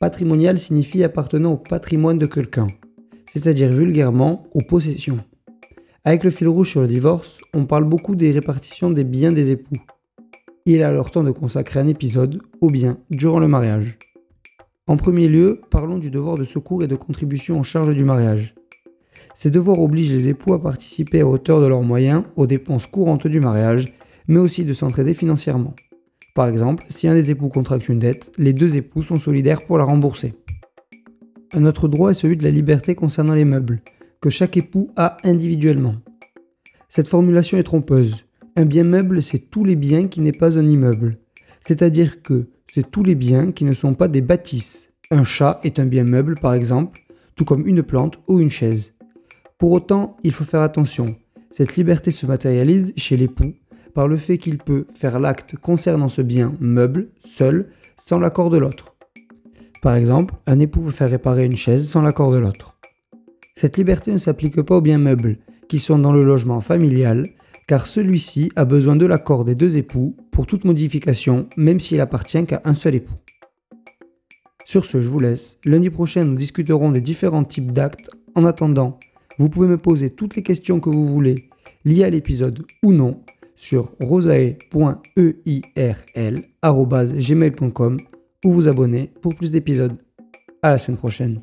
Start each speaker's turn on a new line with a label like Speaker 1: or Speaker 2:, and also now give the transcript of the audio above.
Speaker 1: Patrimonial signifie appartenant au patrimoine de quelqu'un, c'est-à-dire vulgairement aux possessions. Avec le fil rouge sur le divorce, on parle beaucoup des répartitions des biens des époux. Il est alors temps de consacrer un épisode aux biens durant le mariage. En premier lieu, parlons du devoir de secours et de contribution en charge du mariage. Ces devoirs obligent les époux à participer à hauteur de leurs moyens aux dépenses courantes du mariage, mais aussi de s'entraider financièrement. Par exemple, si un des époux contracte une dette, les deux époux sont solidaires pour la rembourser. Un autre droit est celui de la liberté concernant les meubles que chaque époux a individuellement. Cette formulation est trompeuse. Un bien meuble, c'est tous les biens qui n'est pas un immeuble. C'est-à-dire que c'est tous les biens qui ne sont pas des bâtisses. Un chat est un bien meuble, par exemple, tout comme une plante ou une chaise. Pour autant, il faut faire attention. Cette liberté se matérialise chez l'époux par le fait qu'il peut faire l'acte concernant ce bien meuble seul, sans l'accord de l'autre. Par exemple, un époux peut faire réparer une chaise sans l'accord de l'autre. Cette liberté ne s'applique pas aux biens meubles, qui sont dans le logement familial, car celui-ci a besoin de l'accord des deux époux pour toute modification, même s'il appartient qu'à un seul époux. Sur ce, je vous laisse. Lundi prochain, nous discuterons des différents types d'actes. En attendant, vous pouvez me poser toutes les questions que vous voulez liées à l'épisode ou non sur rosae.eirl.gmail.com ou vous abonner pour plus d'épisodes. À la semaine prochaine.